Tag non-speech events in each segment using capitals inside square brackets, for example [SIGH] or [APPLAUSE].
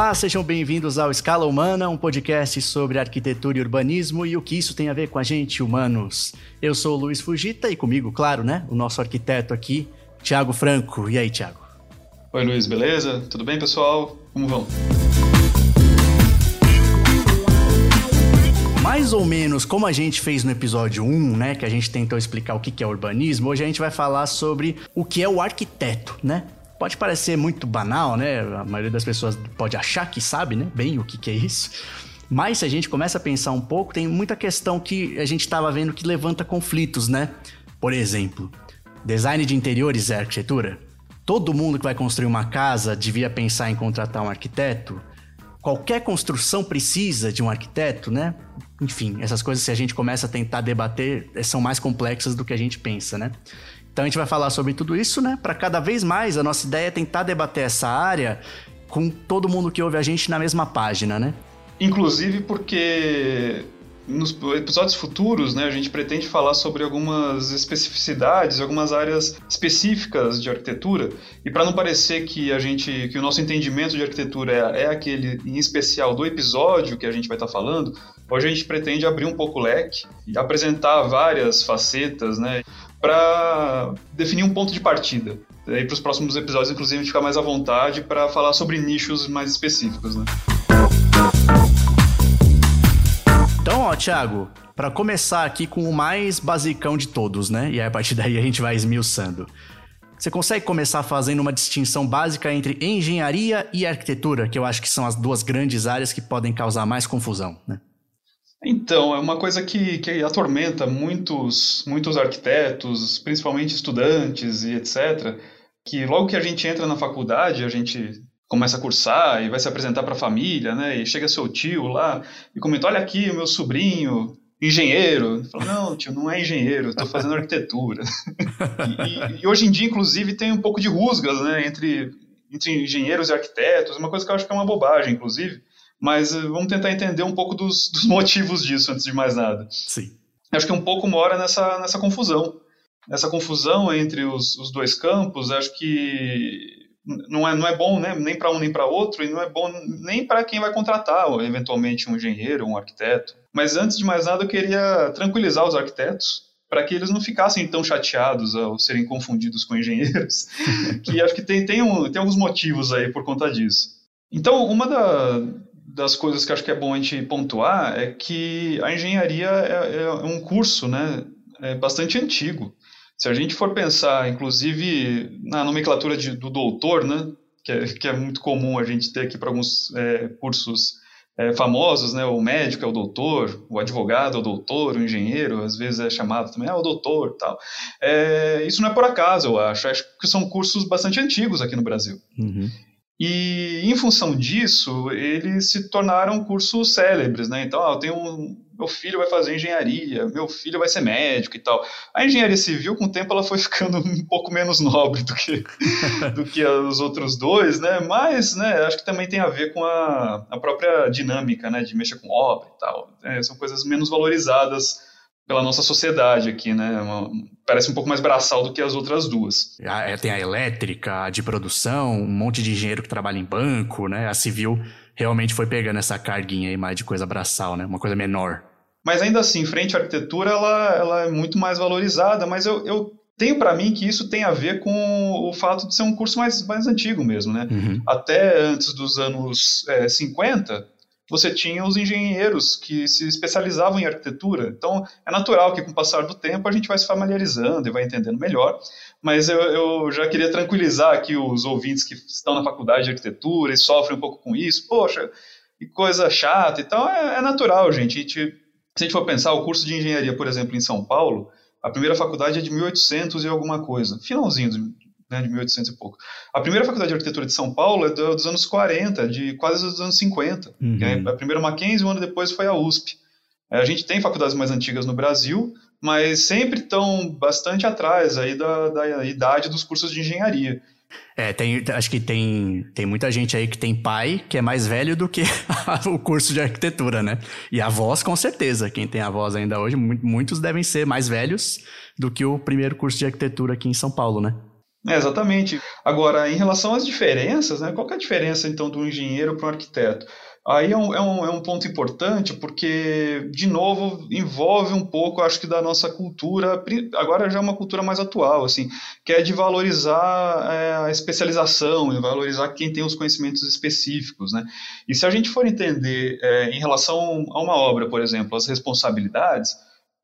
Olá, sejam bem-vindos ao Escala Humana, um podcast sobre arquitetura e urbanismo e o que isso tem a ver com a gente, humanos. Eu sou o Luiz Fugita e comigo, claro, né, o nosso arquiteto aqui, Tiago Franco. E aí, Tiago? Oi, Luiz, beleza? Tudo bem, pessoal? Como vão? Mais ou menos como a gente fez no episódio 1, né, que a gente tentou explicar o que é urbanismo, hoje a gente vai falar sobre o que é o arquiteto, né? Pode parecer muito banal, né? A maioria das pessoas pode achar que sabe, né? Bem o que, que é isso. Mas se a gente começa a pensar um pouco, tem muita questão que a gente estava vendo que levanta conflitos, né? Por exemplo, design de interiores é arquitetura? Todo mundo que vai construir uma casa devia pensar em contratar um arquiteto? Qualquer construção precisa de um arquiteto, né? Enfim, essas coisas, se a gente começa a tentar debater, são mais complexas do que a gente pensa, né? Então a gente vai falar sobre tudo isso, né? Para cada vez mais a nossa ideia é tentar debater essa área com todo mundo que ouve a gente na mesma página, né? Inclusive porque nos episódios futuros, né, a gente pretende falar sobre algumas especificidades, algumas áreas específicas de arquitetura, e para não parecer que a gente, que o nosso entendimento de arquitetura é, é aquele em especial do episódio que a gente vai estar tá falando, hoje a gente pretende abrir um pouco o leque e apresentar várias facetas, né, para definir um ponto de partida. E para os próximos episódios, inclusive, a gente ficar mais à vontade para falar sobre nichos mais específicos, né? Então, ó, Thiago, para começar aqui com o mais basicão de todos, né? E aí, a partir daí a gente vai esmiuçando. Você consegue começar fazendo uma distinção básica entre engenharia e arquitetura, que eu acho que são as duas grandes áreas que podem causar mais confusão, né? Então, é uma coisa que, que atormenta muitos, muitos arquitetos, principalmente estudantes e etc., que logo que a gente entra na faculdade, a gente começa a cursar e vai se apresentar para a família, né? E chega seu tio lá e comenta: Olha aqui, o meu sobrinho, engenheiro. Fala, não, tio, não é engenheiro, estou fazendo arquitetura. e, [LAUGHS] e, e, hoje em dia, inclusive, tem um pouco de rusgas né, entre, entre engenheiros e arquitetos, uma coisa que eu acho que é uma bobagem, inclusive. Mas uh, vamos tentar entender um pouco dos, dos, [LAUGHS] motivos disso, antes de mais nada. Sim. Acho que um pouco mora nessa, nessa confusão. Nessa confusão entre os, os dois campos, acho que não é, não é bom né, nem para um nem para outro, e não é bom nem para quem vai contratar, eventualmente, um engenheiro, um arquiteto. Mas antes de mais nada, eu queria tranquilizar os arquitetos para que eles não ficassem tão chateados ao serem confundidos com [LAUGHS] engenheiros, que acho que tem, tem, um, tem alguns motivos aí por conta disso. Então, uma da, das coisas que acho que é bom a gente pontuar é que a engenharia é, é um curso né, é bastante antigo. Se a gente for pensar, inclusive, na nomenclatura de, do doutor, né, que é, que é muito comum a gente ter aqui para alguns é, cursos é, famosos, né, o médico é o doutor, o advogado é o doutor, o engenheiro às vezes é chamado também, é o doutor tal. É, isso não é por acaso, eu acho. Acho que são cursos bastante antigos aqui no Brasil. Uhum. E, em função disso, eles se tornaram cursos célebres, né? Então, ah, eu tenho um, meu filho vai fazer engenharia, meu filho vai ser médico e tal. A engenharia civil, com o tempo, ela foi [LAUGHS] ficando um pouco menos nobre do que, [LAUGHS] do que os outros dois, né? Mas, né, acho que também tem a ver com a, a própria dinâmica, né, de mexer com obra e tal. É, são coisas menos valorizadas pela nossa sociedade aqui, né? Uma, parece um pouco mais braçal do que as outras duas. Ah, é, tem a elétrica, a de produção, um monte de engenheiro que trabalha em banco, né? A civil realmente foi pegando essa carguinha aí mais de coisa braçal, né? Uma coisa menor. Mas ainda assim, frente à arquitetura, ela, ela é muito mais valorizada, mas eu, eu tenho para mim que isso tem a ver com o fato de ser um curso mais, mais antigo mesmo, né? Uhum. Até antes dos anos é, 50, você tinha os engenheiros que se especializavam em arquitetura. Então, é natural que com o passar do tempo a gente vai se familiarizando e vai entendendo melhor. Mas eu, eu já queria tranquilizar aqui os ouvintes que estão na faculdade de arquitetura e sofrem um pouco com isso. Poxa, que coisa chata. Então, é, é natural, gente. Gente. Se a gente for pensar, o curso de engenharia, por exemplo, em São Paulo, a primeira faculdade é de 1800 e alguma coisa, finalzinho né, de 1800 e pouco. A primeira faculdade de arquitetura de São Paulo é dos anos 40, de quase dos anos 50. Uhum. A primeira Mackenzie, um ano depois foi a USP. É, a gente tem faculdades mais antigas no Brasil, mas sempre estão bastante atrás aí da, da idade dos cursos de engenharia. É, tem, acho que tem, tem muita gente aí que tem pai que é mais velho do que [LAUGHS] o curso de arquitetura, né? E avós, com certeza. Quem tem avós ainda hoje, muitos devem ser mais velhos do que o primeiro curso de arquitetura aqui em São Paulo, né? É, exatamente. Agora, em relação às diferenças, né, qual é a diferença então do engenheiro para um arquiteto? Aí é um, é, um, é um ponto importante porque, de novo, envolve um pouco, acho que, da nossa cultura, agora já é uma cultura mais atual, assim, que é de valorizar é, a especialização, e valorizar quem tem os conhecimentos específicos, né? E se a gente for entender é, em relação a uma obra, por exemplo, as responsabilidades,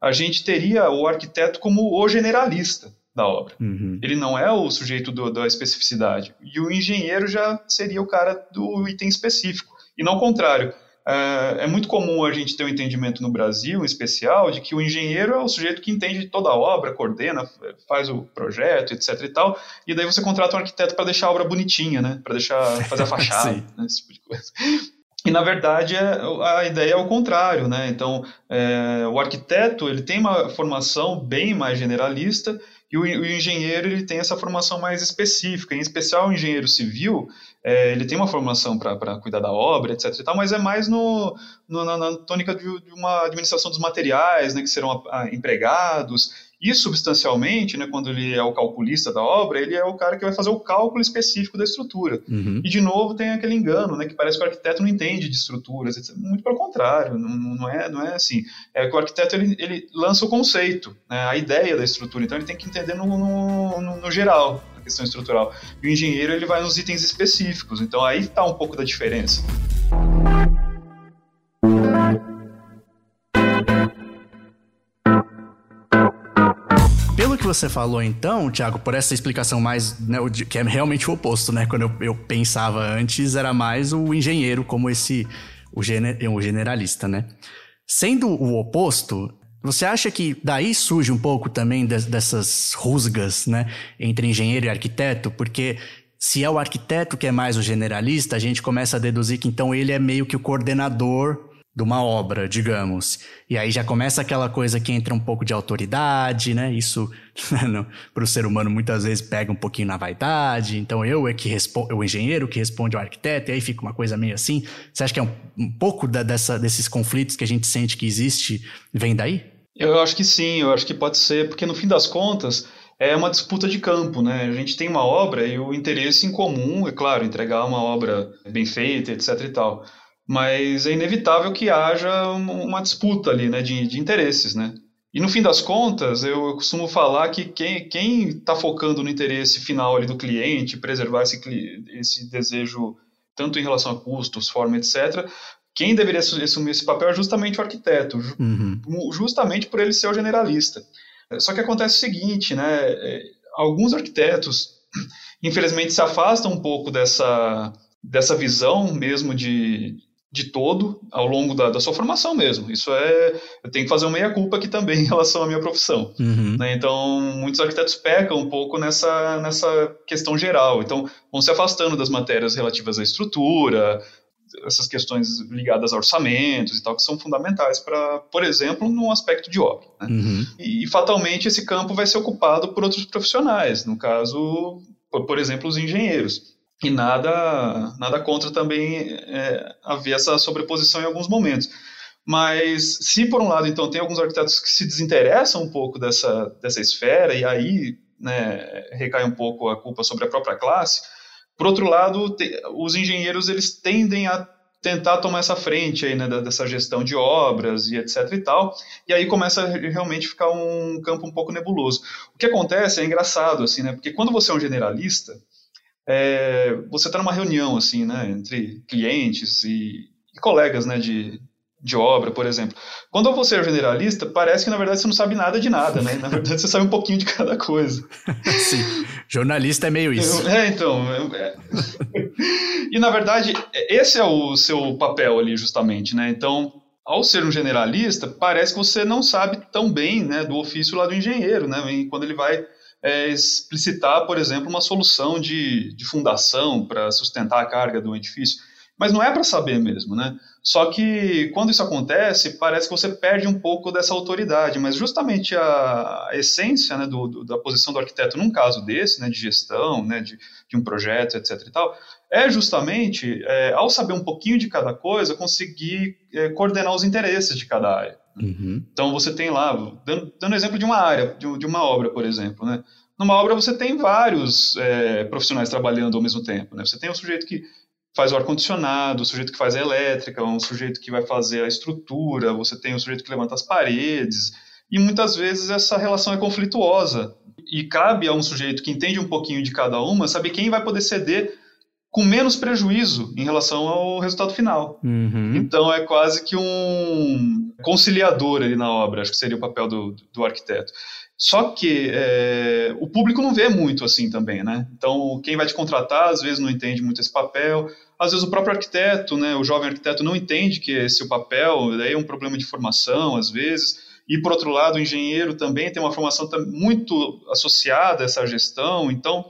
a gente teria o arquiteto como o generalista da obra. Uhum. Ele não é o sujeito do, da especificidade. E o engenheiro já seria o cara do item específico e não o contrário. É, é muito comum a gente ter um entendimento no Brasil, em especial, de que o engenheiro é o sujeito que entende toda a obra, coordena, faz o projeto, etc e tal, e daí você contrata um arquiteto para deixar a obra bonitinha, né? Para deixar fazer a [LAUGHS] fachada, né? esse tipo de coisa. E na verdade é, a ideia é o contrário, né? Então é, o arquiteto ele tem uma formação bem mais generalista e o, o, engenheiro ele tem essa formação mais específica, em especial o engenheiro civil, é, ele tem uma formação para cuidar da obra, etc. Tal, mas é mais no, no na, na, tônica de, de, uma administração dos materiais, né, que serão a, a, empregados, e substancialmente, né, quando ele é o calculista da obra, ele é o cara que vai fazer o cálculo específico da estrutura. Uhum. E de novo tem aquele engano, né, que parece que o arquiteto não entende de estruturas, etc. muito pelo contrário, não, não, é, não é assim. É que o arquiteto ele, ele lança o conceito, né, a ideia da estrutura, então ele tem que entender no, no, no, no geral a questão estrutural. E o engenheiro ele vai nos itens específicos, então aí está um pouco da diferença. Que você falou então, Thiago, por essa explicação mais, né, que é realmente o oposto, né? Quando eu, eu pensava antes, era mais o engenheiro como esse, o, o generalista, né? Sendo o oposto, você acha que daí surge um pouco também de, dessas rusgas, né, entre engenheiro e arquiteto? Porque se é o arquiteto que é mais o generalista, a gente começa a deduzir que então ele é meio que o coordenador de uma obra, digamos. E aí já começa aquela coisa que entra um pouco de autoridade, né? Isso [LAUGHS] para o ser humano muitas vezes pega um pouquinho na vaidade. Então eu é que respondo, o engenheiro que responde ao arquiteto, e aí fica uma coisa meio assim. Você acha que é um, um pouco da, dessa, desses conflitos que a gente sente que existe vem daí? Eu acho que sim, eu acho que pode ser, porque no fim das contas é uma disputa de campo, né? A gente tem uma obra e o interesse em comum, é claro, entregar uma obra bem feita, etc e tal mas é inevitável que haja uma disputa ali, né, de, de interesses, né? E no fim das contas, eu costumo falar que quem está focando no interesse final ali do cliente, preservar esse, esse desejo tanto em relação a custos, forma, etc., quem deveria assumir esse papel é justamente o arquiteto, uhum. justamente por ele ser o generalista. Só que acontece o seguinte, né? É, alguns arquitetos, [CLEARS THROAT] infelizmente, se afastam um pouco dessa, dessa visão mesmo de, de todo ao longo da, da, sua formação mesmo. Isso é. Eu tenho que fazer uma meia-culpa aqui também [LAUGHS] em relação à minha profissão. Uhum. Né? Então, muitos arquitetos pecam um pouco nessa, nessa questão geral. Então, vão se afastando das matérias relativas à estrutura, essas questões ligadas a orçamentos e tal, que são fundamentais para, por exemplo, no aspecto de obra. Né? Uhum. E, e, fatalmente, esse campo vai ser ocupado por outros profissionais, no caso, por, por exemplo, os engenheiros e nada, nada contra também é, haver essa sobreposição em alguns momentos. Mas se por um lado então tem alguns arquitetos que se desinteressam um pouco dessa, dessa esfera e aí né, recai um pouco a culpa sobre a própria classe, por outro lado te, os engenheiros eles tendem a tentar tomar essa frente aí né, dessa gestão de obras e etc e tal, e aí começa a realmente ficar um campo um pouco nebuloso. O que acontece é engraçado assim, né, porque quando você é um generalista é, você está numa reunião assim, né, entre clientes e, e, colegas, né, de, de obra, por exemplo. Quando você é generalista, parece que na verdade você não sabe nada de nada, né? Na verdade você sabe um pouquinho de cada coisa. [LAUGHS] Sim. Jornalista é meio isso. É, então. É... [LAUGHS] e na verdade esse é o seu papel ali justamente, né? Então ao ser um generalista, parece que você não sabe tão bem né, do ofício lá do engenheiro, né? Quando ele vai é, explicitar, por exemplo, uma solução de, de fundação para sustentar a carga do edifício. Mas não é para saber mesmo, né? Só que quando isso acontece, parece que você perde um pouco dessa autoridade, mas justamente a, essência né, do, do, da posição do arquiteto num caso desse, né, de gestão, né, de, de um projeto, etc. e tal, é justamente, é, ao saber um pouquinho de cada coisa, conseguir é, coordenar os interesses de cada área. Uhum. Então você tem lá, dando, dando exemplo de uma área, de, de, uma obra, por exemplo, né? Numa obra você tem vários é, profissionais trabalhando ao mesmo tempo, né? Você tem um sujeito que faz o ar-condicionado, o sujeito que faz a elétrica, um sujeito que vai fazer a estrutura, você tem o sujeito que levanta as paredes, e muitas vezes essa relação é conflituosa. E cabe a um sujeito que entende um pouquinho de cada uma saber quem vai poder ceder com menos prejuízo em relação ao resultado final. Uhum. Então é quase que um conciliador ali na obra, acho que seria o papel do, do arquiteto. Só que é, o público não vê muito assim também, né? Então quem vai te contratar às vezes não entende muito esse papel, às vezes o próprio arquiteto, né, o jovem arquiteto não entende que esse é o papel, daí é um problema de formação às vezes. E por outro lado, o engenheiro também tem uma formação muito associada a essa gestão, então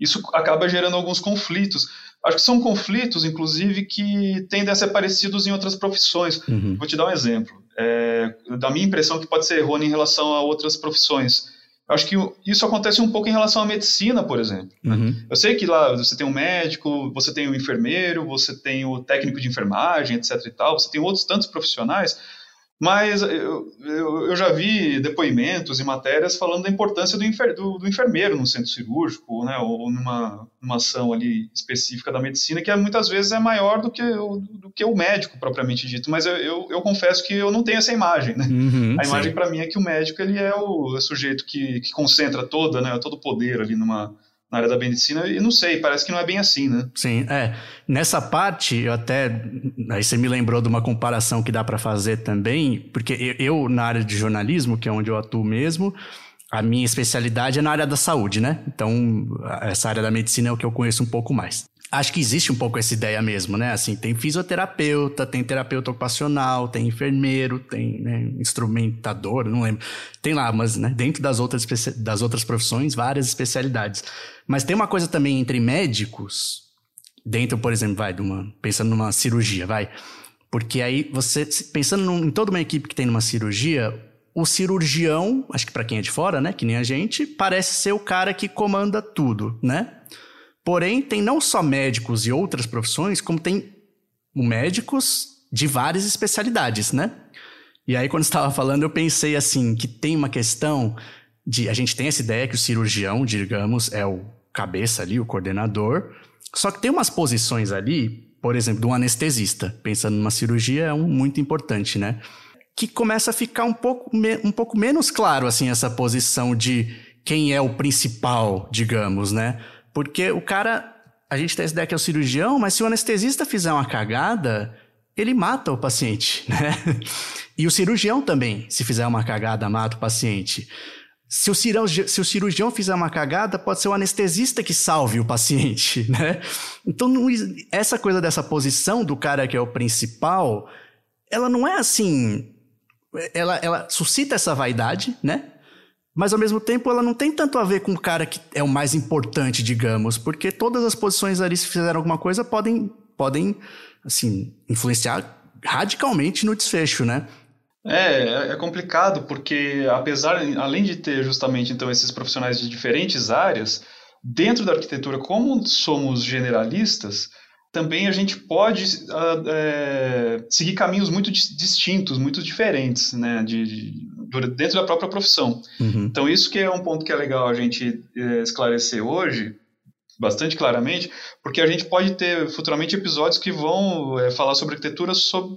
isso acaba gerando alguns conflitos. Acho que são conflitos, inclusive, que tendem a ser parecidos em outras profissões. Uhum. Vou te dar um exemplo. É, da minha impressão que pode ser errônea em relação a outras profissões. Acho que isso acontece um pouco em relação à medicina, por exemplo. Né? Uhum. Eu sei que lá você tem um médico, você tem o um enfermeiro, você tem o técnico de enfermagem, etc. e tal, você tem outros tantos profissionais mas eu, eu, eu, já vi depoimentos e matérias falando da importância do, enfer, do, do enfermeiro no centro cirúrgico, né, ou numa, numa ação ali específica da medicina, que é, muitas vezes é maior do que, o, do que o médico propriamente dito. Mas eu, eu, confesso que eu não tenho essa imagem. Né? Uhum, a imagem para mim é que o médico ele é o, é sujeito que, que concentra toda, né, todo o poder ali numa, na área da medicina, e não sei, parece que não é bem assim, né? Sim, é. Nessa parte, eu até. Aí você me lembrou de uma comparação que dá para fazer também, porque eu, na área de jornalismo, que é onde eu atuo mesmo, a minha especialidade é na área da saúde, né? Então, essa área da medicina é o que eu conheço um pouco mais acho que existe um pouco essa ideia mesmo, né? Assim, tem fisioterapeuta, tem terapeuta ocupacional, tem enfermeiro, tem né, instrumentador, não lembro. Tem lá, mas né, dentro das outras, das outras profissões, várias especialidades. Mas tem uma coisa também entre médicos, dentro, por exemplo, vai, de uma, pensando numa cirurgia, vai. Porque aí você, pensando num, em toda uma equipe que tem numa cirurgia, o cirurgião, acho que para quem é de fora, né, que nem a gente, parece ser o cara que comanda tudo, né? Porém, tem não só médicos e outras profissões, como tem médicos de várias especialidades, né? E aí, quando estava falando, eu pensei assim, que tem uma questão de. A gente tem essa ideia que o cirurgião, digamos, é o cabeça ali, o coordenador. Só que tem umas posições ali, por exemplo, do anestesista, pensando numa cirurgia, é um muito importante, né? Que começa a ficar um pouco, um pouco menos claro, assim, essa posição de quem é o principal, digamos, né? Porque o cara, a gente tem essa ideia que é o cirurgião, mas se o anestesista fizer uma cagada, ele mata o paciente, [LAUGHS] né? E o cirurgião também, se fizer uma cagada, mata o paciente. Se o, cirurgião, se o cirurgião fizer uma cagada, pode ser o anestesista que salve o paciente, [LAUGHS] né? Então, não, essa coisa dessa posição do cara que é o principal, ela não é assim. Ela, ela suscita essa vaidade, né? Mas ao mesmo tempo ela não tem tanto a ver com o cara que é o mais importante, digamos, porque todas as posições ali, se fizeram alguma coisa, podem, podem assim, influenciar radicalmente no desfecho, né? É, é complicado porque apesar, além de ter justamente então esses profissionais de diferentes áreas, dentro da arquitetura, como somos generalistas, também a gente pode uh, é, seguir caminhos muito distintos, muito diferentes, né, de, de, dentro da própria profissão. Uhum. Então isso que é um ponto que é legal a gente é, esclarecer hoje, bastante claramente, porque a gente pode ter futuramente episódios que vão é, falar sobre arquitetura sob,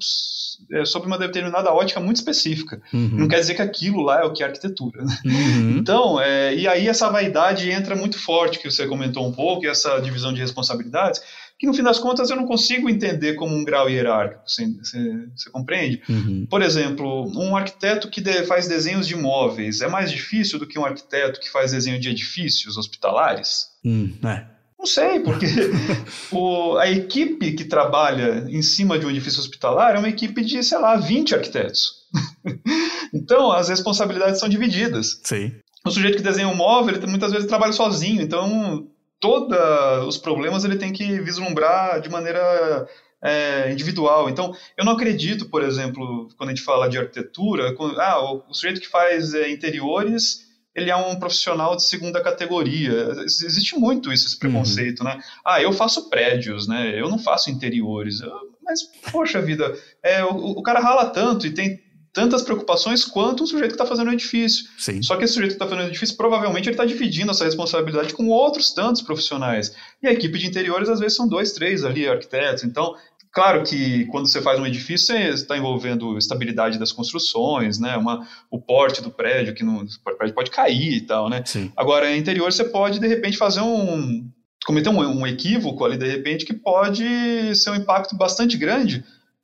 é, uma determinada ótica muito específica. Uhum. Não quer dizer que aquilo lá é o que é arquitetura. Né? Uhum. Então, é, e aí essa vaidade entra muito forte, que você comentou um pouco, e essa divisão de responsabilidades, que no fim das contas eu não consigo entender como um grau hierárquico, você, você, você compreende? Uhum. Por exemplo, um arquiteto que de, faz desenhos de imóveis é mais difícil do que um arquiteto que faz desenho de edifícios hospitalares? Hum, é. Não sei, porque [LAUGHS] o, a equipe que trabalha em cima de um edifício hospitalar é uma equipe de, sei lá, 20 arquitetos. [LAUGHS] então, as responsabilidades são divididas. Sim. O sujeito que desenha um móvel, ele muitas vezes trabalha sozinho, então todos os problemas ele tem que vislumbrar de maneira é, individual. Então, eu não acredito, por exemplo, quando a gente fala de arquitetura, quando, ah, o, o, sujeito que faz é, interiores, ele é um profissional de segunda categoria. Existe muito isso, esse preconceito, uhum. né? Ah, eu faço prédios, né? Eu não faço interiores. Mas, poxa vida, é, o, o cara rala tanto e tem tantas preocupações quanto o sujeito que está fazendo o edifício. Sim. Só que esse sujeito que está fazendo o edifício, provavelmente ele está dividindo essa responsabilidade com outros tantos profissionais. E a equipe de interiores, às vezes, são dois, três ali, arquitetos. Então, Claro que quando você faz um edifício, você está envolvendo estabilidade das construções, né? Uma, o porte do prédio, que não, o prédio pode cair e tal, né? Sim. Agora, em interior, você pode, de repente, fazer um. cometer um, um equívoco ali, de repente, que pode ser um impacto bastante grande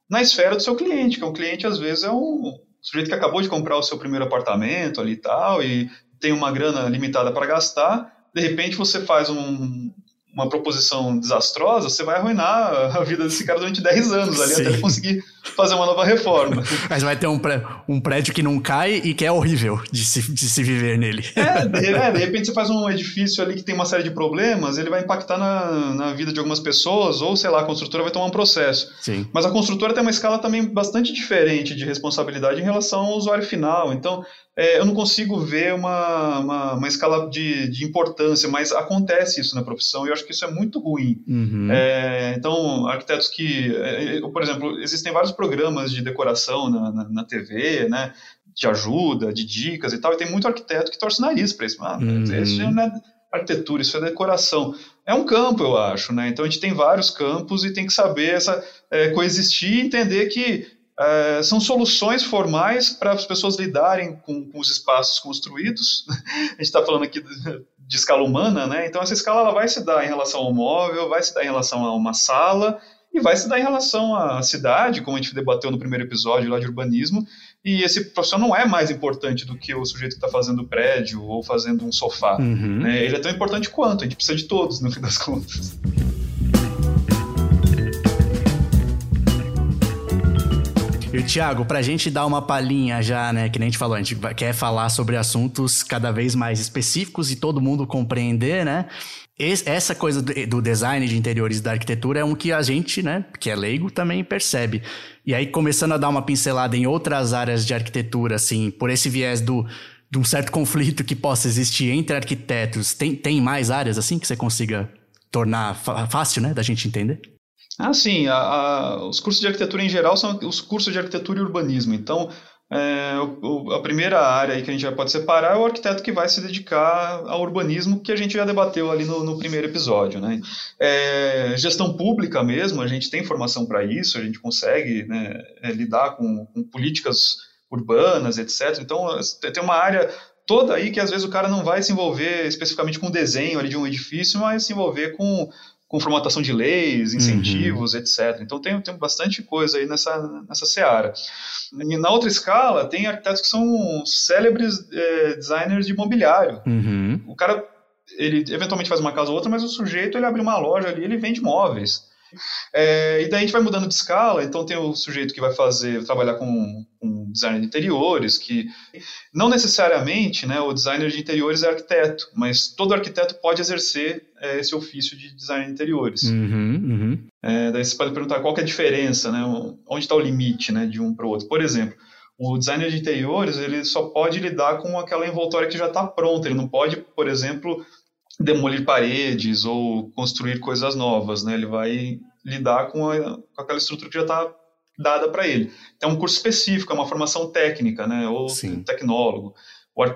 na esfera do seu cliente, que o cliente, às vezes, é um sujeito que acabou de comprar o seu primeiro apartamento ali e tal, e tem uma grana limitada para gastar, de repente você faz um, uma proposição desastrosa, você vai arruinar a vida desse cara durante 10 anos ali, Sim. até ele conseguir fazer uma nova reforma. [LAUGHS] Mas vai ter um, pré, um prédio que não cai e que é horrível de se, de se viver nele. É de, é, de repente você faz um edifício ali que tem uma série de problemas, ele vai impactar na, na vida de algumas pessoas, ou sei lá, a construtora vai tomar um processo. Sim. Mas a construtora tem uma escala também bastante diferente de responsabilidade em relação ao usuário final. Então, é, eu não consigo ver uma, uma, uma escala de, de, importância, mas acontece isso na profissão e eu acho que isso é muito ruim. Uhum. É, então, arquitetos que, é, por exemplo, existem vários programas de decoração na, na, na, TV, né, de ajuda, de dicas e tal, e tem muito arquiteto que torce nariz para isso. Ah. Isso não é arquitetura, isso é decoração. É um campo, eu acho, né? Então a gente tem vários campos e tem que saber essa é, coexistir e entender que é, são soluções formais para as pessoas lidarem com, com os espaços construídos. [LAUGHS] a gente está falando aqui de, de, escala humana, né? Então essa escala ela vai se dar em relação ao móvel, vai se dar em relação a uma sala e vai se dar em relação à cidade, como a gente debateu no primeiro episódio lá de urbanismo. E esse profissional não é mais importante do que o sujeito que está fazendo prédio ou fazendo um sofá. Uhum. Né? Ele é tão importante quanto. A gente precisa de todos, no fim das contas. E Thiago, pra gente dar uma palhinha já, né, que nem a gente falou, a gente quer falar sobre assuntos cada vez mais específicos e todo mundo compreender, né? essa coisa do design de interiores da arquitetura é um que a gente, né, que é leigo, também percebe. E aí, começando a dar uma pincelada em outras áreas de arquitetura, assim, por esse viés do, de um certo conflito que possa existir entre arquitetos, tem, tem mais áreas, assim, que você consiga tornar fácil, né, da gente entender? Ah, sim. A, a, os cursos de arquitetura em geral são os cursos de arquitetura e urbanismo. Então, é, o, a primeira área que a gente já pode separar é o arquiteto que vai se dedicar ao urbanismo, que a gente já debateu ali no, no primeiro episódio. Né? É, gestão pública mesmo, a gente tem formação para isso, a gente consegue né, é, lidar com, com políticas urbanas, etc. Então, tem uma área toda aí que às vezes o cara não vai se envolver especificamente com o desenho ali de um edifício, mas se envolver com com formatação de leis, incentivos, uhum. etc. Então tem, tem bastante coisa aí nessa, nessa seara. E na outra escala, tem arquitetos que são célebres é, designers de imobiliário. Uhum. O cara, ele eventualmente faz uma casa ou outra, mas o sujeito, ele abre uma loja ali, ele vende móveis. É, e daí a gente vai mudando de escala, então tem o sujeito que vai fazer, trabalhar com, com design de interiores, que não necessariamente né, o designer de interiores é arquiteto, mas todo arquiteto pode exercer é, esse ofício de design de interiores. Uhum, uhum. É, daí você pode perguntar qual é a diferença, né, onde está o limite né, de um para o outro. Por exemplo, o designer de interiores ele só pode lidar com aquela envoltória que já está pronta, ele não pode, por exemplo, demolir paredes ou construir coisas novas, né? Ele vai lidar com, a, com aquela estrutura que já está dada para ele. Então, é um curso específico, é uma formação técnica, né? Ou Sim. tecnólogo.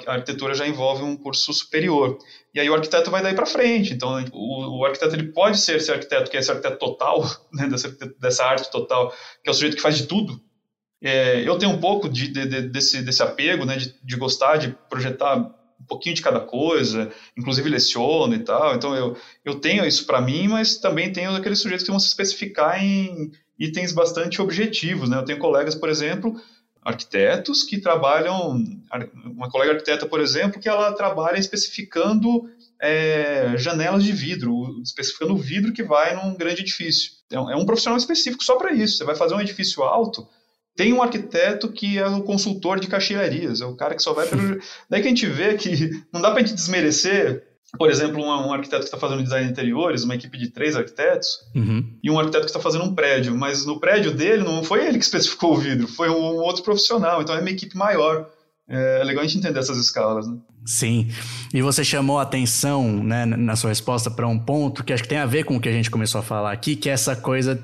a arquitetura já envolve um curso superior. E aí o arquiteto vai daí para frente. Então, o, o, arquiteto ele pode ser esse arquiteto que é esse arquiteto total, [LAUGHS] né? dessa, dessa arte total, que é o sujeito que faz de tudo. É, eu tenho um pouco de, de, de, desse, desse apego, né? De, de gostar de projetar um pouquinho de cada coisa, inclusive leciono e tal. Então eu, eu tenho isso para mim, mas também tenho aqueles sujeitos que vão se especificar em itens bastante objetivos. Né? Eu tenho colegas, por exemplo, arquitetos que trabalham, uma colega arquiteta, por exemplo, que ela trabalha especificando é, janelas de vidro, especificando o vidro que vai num grande edifício. Então, é um profissional específico só para isso. Você vai fazer um edifício alto, tem um arquiteto que é o consultor de caixilharias, é o cara que só vai pelo. [LAUGHS] Daí que a gente vê que não dá para a gente desmerecer, por exemplo, um, um arquiteto que está fazendo design de interiores, uma equipe de três arquitetos, uhum. e um arquiteto que está fazendo um prédio, mas no prédio dele não foi ele que [LAUGHS] especificou o vidro, foi um outro profissional, então é uma equipe maior. É legal a gente entender essas escalas, né? Sim. E você chamou a atenção, né, na sua resposta para um ponto que acho que tem a ver com o que a gente começou a falar aqui, que é essa coisa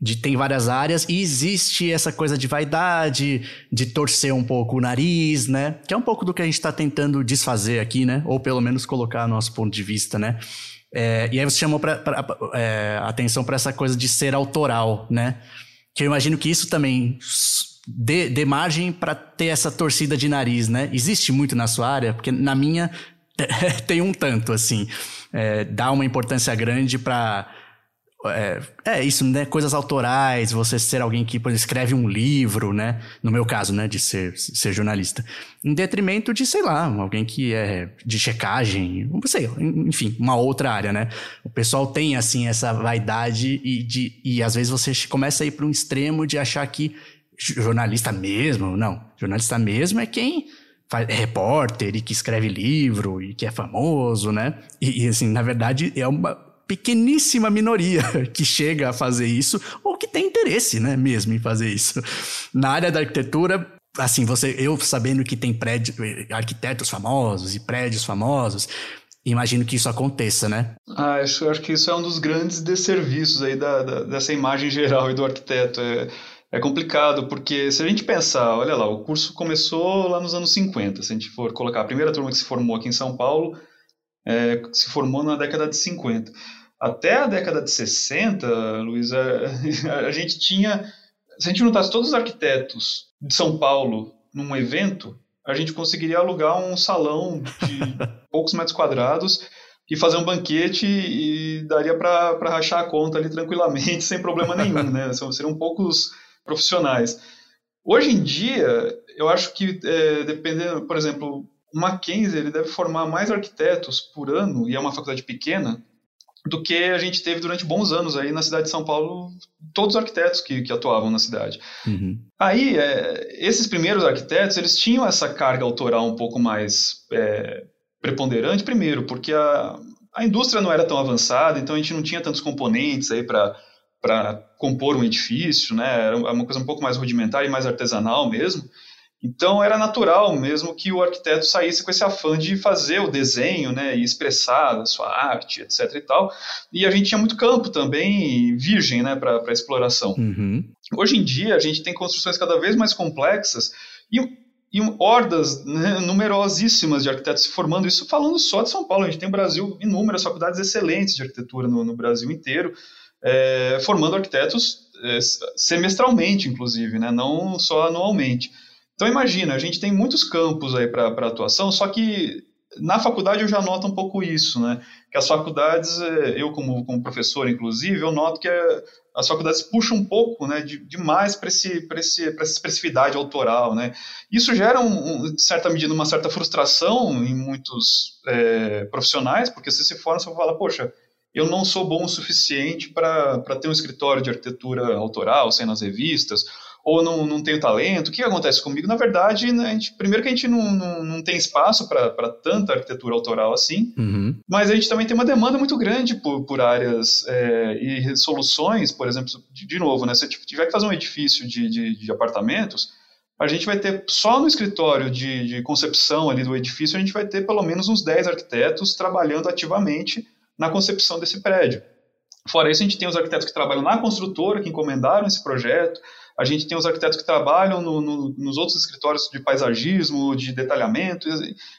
de tem várias áreas e existe essa coisa de vaidade, de torcer um pouco o nariz, né? Que é um pouco do que a gente está tentando desfazer aqui, né? Ou pelo menos colocar nosso ponto de vista, né? É, e aí você chamou pra, pra é, atenção para essa coisa de ser autoral, né? Que eu imagino que isso também dê, dê margem para ter essa torcida de nariz, né? Existe muito na sua área, porque na minha [LAUGHS] tem um tanto, assim. É, dá uma importância grande para é, é, isso, né? Coisas autorais, você ser alguém que exemplo, escreve um livro, né? No meu caso, né? De ser, ser jornalista. Em detrimento de, sei lá, alguém que é de checagem, não sei, enfim, uma outra área, né? O pessoal tem, assim, essa vaidade e, de, e às vezes você começa a ir para um extremo de achar que jornalista mesmo, não. Jornalista mesmo é quem é repórter e que escreve livro e que é famoso, né? E, e assim, na verdade, é uma pequeníssima minoria [LAUGHS] que chega a fazer isso ou que tem interesse, né, mesmo em fazer isso. Na área da arquitetura, assim, você, eu sabendo que tem prédios, arquitetos famosos e prédios famosos, imagino que isso aconteça, né? Ah, acho, acho que isso é um dos grandes desserviços aí da, da dessa imagem geral e do arquiteto. É, é complicado, porque se a gente pensar, olha lá, o curso começou lá nos anos 50, se a gente for colocar a primeira turma que se formou aqui em São Paulo, é, se formou na década de 50. Até a década de 60, Luiz, a, [LAUGHS] a gente tinha. Se a gente juntasse todos os arquitetos de São Paulo num evento, a gente conseguiria alugar um salão de [LAUGHS] poucos metros quadrados e fazer um banquete e daria para rachar a conta ali tranquilamente, [LAUGHS] sem problema nenhum, né? Seriam poucos profissionais. Hoje em dia, eu acho que, é, dependendo, por exemplo, o Mackenzie ele deve formar mais arquitetos por ano, e é uma faculdade pequena, do que a gente teve durante bons anos aí na cidade de São Paulo, todos os arquitetos que, que atuavam na cidade. Uhum. Aí, é, esses primeiros arquitetos, eles tinham essa carga autoral um pouco mais é, preponderante, primeiro, porque a, a indústria não era tão avançada, então a gente não tinha tantos componentes aí para para compor um edifício, né? Era uma coisa um pouco mais rudimentar e mais artesanal mesmo. Então era natural mesmo que o arquiteto saísse com esse afã de fazer o desenho, né, e expressar a sua arte, etc e tal. E a gente tinha muito campo também virgem, né, para exploração. Uhum. Hoje em dia a gente tem construções cada vez mais complexas e, e hordas né, numerosíssimas de arquitetos se formando. Isso falando só de São Paulo. A gente tem no Brasil inúmeras faculdades excelentes de arquitetura no, no Brasil inteiro, é, formando arquitetos é, semestralmente, inclusive, né, não só anualmente. Então imagina, a gente tem muitos campos aí para atuação, só que na faculdade eu já noto um pouco isso, né? Que as faculdades, é, eu como, como professor inclusive, eu noto que é, as faculdades puxam um pouco, né, de, demais para esse, esse, essa expressividade autoral, né? Isso gera, um, um, de certa medida, uma certa frustração em muitos é, profissionais, porque você se forma, você fala, poxa, eu não sou bom o suficiente para ter um escritório de arquitetura autoral, sem nas revistas, ou não, não tenho talento. O que acontece comigo? Na verdade, né, gente, primeiro que a gente não, não, não tem espaço para tanta arquitetura autoral assim, uhum. mas a gente também tem uma demanda muito grande por, por áreas é, e soluções, por exemplo, de, de, novo, né, se tiver que fazer um edifício de, de, de apartamentos, a gente vai ter, só no escritório de, de, concepção ali do edifício, a gente vai ter pelo menos uns 10 arquitetos trabalhando ativamente na concepção desse prédio. Fora isso, a gente tem os arquitetos que trabalham na construtora, que encomendaram esse projeto, a gente tem os arquitetos que trabalham no, no, nos outros escritórios de paisagismo, de detalhamento.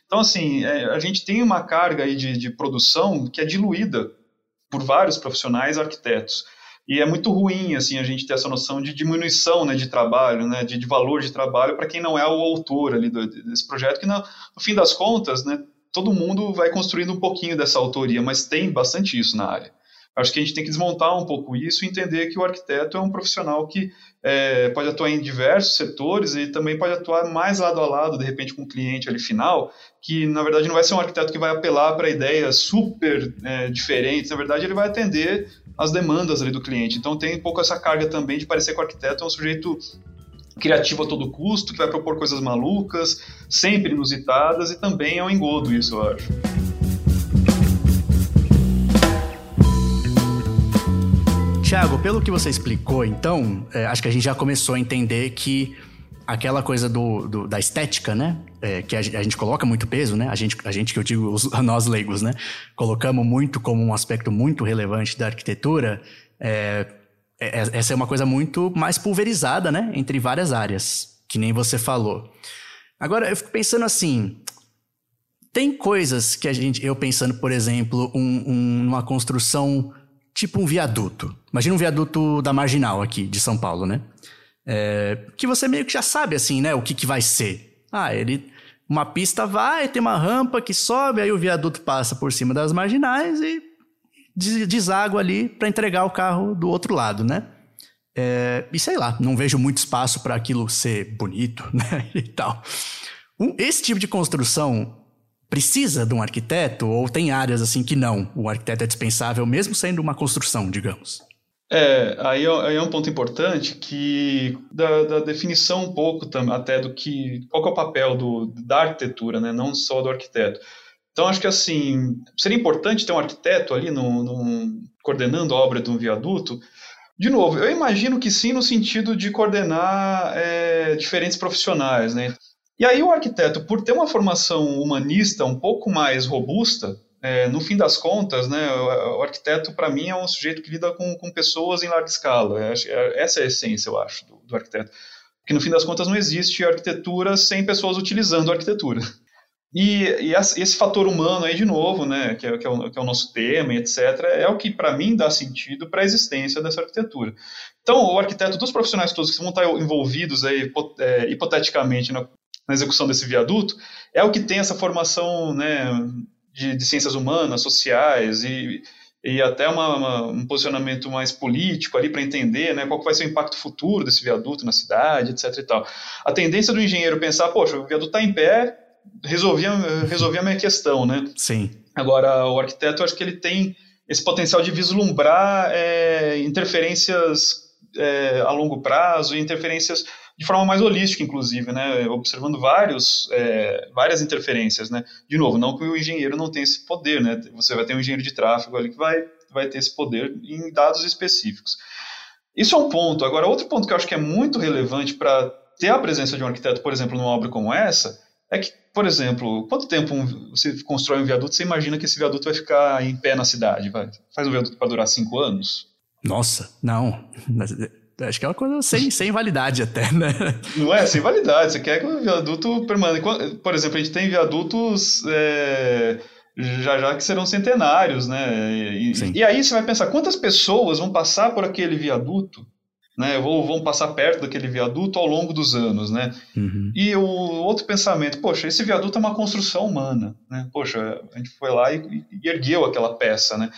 Então, assim, é, a gente tem uma carga aí de, de produção que é diluída por vários profissionais arquitetos. E é muito ruim, assim, a gente ter essa noção de diminuição né, de trabalho, né, de, de valor de trabalho para quem não é o autor ali do, desse projeto, que no, no fim das contas, né, todo mundo vai construindo um pouquinho dessa autoria, mas tem bastante isso na área. Acho que a gente tem que desmontar um pouco isso e entender que o arquiteto é um profissional que é, pode atuar em diversos setores e também pode atuar mais lado a lado, de repente, com o cliente ali final, que na verdade não vai ser um arquiteto que vai apelar para ideias super é, diferentes, na verdade ele vai atender as demandas ali do cliente. Então tem um pouco essa carga também de parecer que o arquiteto é um sujeito criativo a todo custo, que vai propor coisas malucas, sempre inusitadas e também é um engodo isso, eu acho. Tiago, pelo que você explicou, então, é, acho que a gente já começou a entender que aquela coisa do, do da estética, né? É, que a, a, gente coloca muito peso, né? A gente, a gente que eu digo, os, [LAUGHS] nós leigos, né? Colocamos muito como um aspecto muito relevante da arquitetura. É, é, é, essa é uma coisa muito mais pulverizada, né? Entre várias áreas, que nem você falou. Agora, eu fico pensando assim. Tem coisas que a gente. Eu pensando, por exemplo, um, um, uma construção tipo um viaduto. Imagina um viaduto da Marginal aqui, de São Paulo, né? É, que você meio que já sabe, assim, né? O que, que vai ser. Ah, ele. Uma pista vai, tem uma rampa que sobe, aí o viaduto passa por cima das marginais e deságua ali para entregar o carro do outro lado, né? É, e sei lá, não vejo muito espaço para aquilo ser bonito, [LAUGHS] né? E tal. Um, esse tipo de construção precisa de um arquiteto ou tem áreas assim que não? O arquiteto é dispensável mesmo sendo uma construção, digamos. É, aí, é, é um ponto importante que da, da, definição um pouco até do que qual que é o papel do, da arquitetura, né? Não só do arquiteto. Então, acho que assim, seria importante ter um arquiteto ali no, no, coordenando a obra de um viaduto. De novo, eu imagino que sim, no sentido de coordenar é, diferentes profissionais. Né? E aí, o arquiteto, por ter uma formação humanista um pouco mais robusta, é, no fim das contas, né, o, arquiteto, para mim, é um sujeito que lida com, com pessoas em larga escala. É, é, essa é a essência, eu acho, do, do arquiteto. Porque, no fim das contas, não existe arquitetura sem pessoas utilizando a arquitetura. E, e, esse fator humano aí, de novo, né, que é, que é, o, que é o nosso tema, etc., é o que, para mim, dá sentido para a existência dessa arquitetura. Então, o arquiteto dos profissionais todos que vão estar envolvidos aí, é, hipoteticamente na, na, execução desse viaduto, é o que tem essa formação né, de, de ciências humanas, sociais e, e até uma, uma, um posicionamento mais político ali para entender né, qual vai ser o impacto futuro desse viaduto na cidade, etc. E tal. A tendência do engenheiro pensar, poxa, o viaduto está em pé, resolvia, resolvia a minha questão, né? Sim. Agora, o arquiteto, eu acho que ele tem esse potencial de vislumbrar é, interferências é, a longo prazo, interferências de forma mais holística, inclusive, né? Observando vários, é, várias interferências, né? De novo, não que o engenheiro não tenha esse poder, né? Você vai ter um engenheiro de tráfego ali que vai, vai ter esse poder em dados específicos. Isso é um ponto. Agora, outro ponto que eu acho que é muito relevante para ter a presença de um arquiteto, por exemplo, numa obra como essa, é que, por exemplo, quanto tempo você constrói um viaduto, você imagina que esse viaduto vai ficar em pé na cidade? Vai? Faz um viaduto para durar cinco anos? Nossa, não. Acho que é uma coisa sem, sem validade até, né? Não é, sem validade. Você quer que o viaduto permaneça. Por exemplo, a gente tem viadutos é, já já que serão centenários, né? E, e, aí você vai pensar, quantas pessoas vão passar por aquele viaduto né, ou vão passar perto daquele viaduto ao longo dos anos, né? Uhum. E o outro pensamento, poxa, esse viaduto é uma construção humana, né? Poxa, a gente foi lá e, e ergueu aquela peça, né?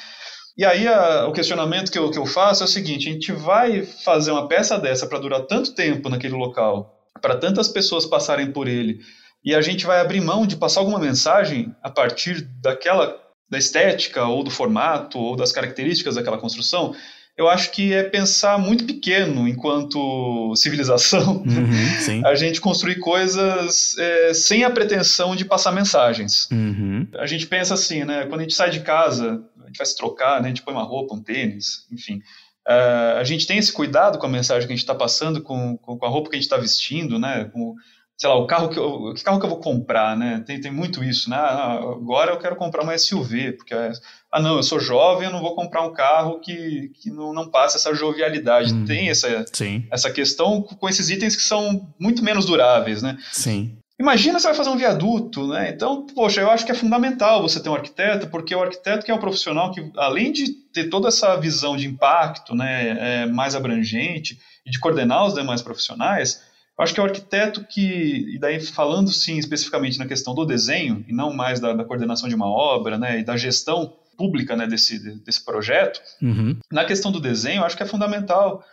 E aí a, o questionamento que eu, que eu faço é o seguinte: a gente vai fazer uma peça dessa para durar tanto tempo naquele local, para tantas pessoas passarem por ele, e a gente vai abrir mão de passar alguma mensagem a partir daquela da estética ou do formato ou das características daquela construção? eu acho que é pensar muito pequeno enquanto civilização, uhum, [LAUGHS] a gente construir coisas é, sem a pretensão de passar mensagens. Uhum. A gente pensa assim, né? Quando a gente sai de casa, gente vai se trocar, né? A gente põe uma roupa, um tênis, enfim. Uh, a gente tem esse cuidado com a mensagem que a gente está passando, com, com, a roupa que a gente está vestindo, né? Com, sei lá, o carro que eu, que carro que eu vou comprar, né? Tem, tem muito isso, né? Ah, agora eu quero comprar uma SUV, porque é, ah não, eu sou jovem, eu não vou comprar um carro que, que não, não passa essa jovialidade. Hum, tem essa, sim. essa questão com esses itens que são muito menos duráveis, né? Sim. Imagina você vai fazer um viaduto, né? Então, poxa, eu acho que é fundamental você ter um arquiteto, porque o arquiteto que é um profissional que, além de ter toda essa visão de impacto, né, é, mais abrangente e de coordenar os demais profissionais, eu acho que é o arquiteto que, e daí falando sim especificamente na questão do desenho, e não mais da, da coordenação de uma obra, né, e da gestão pública né, desse, desse projeto, uhum. na questão do desenho, eu acho que é fundamental,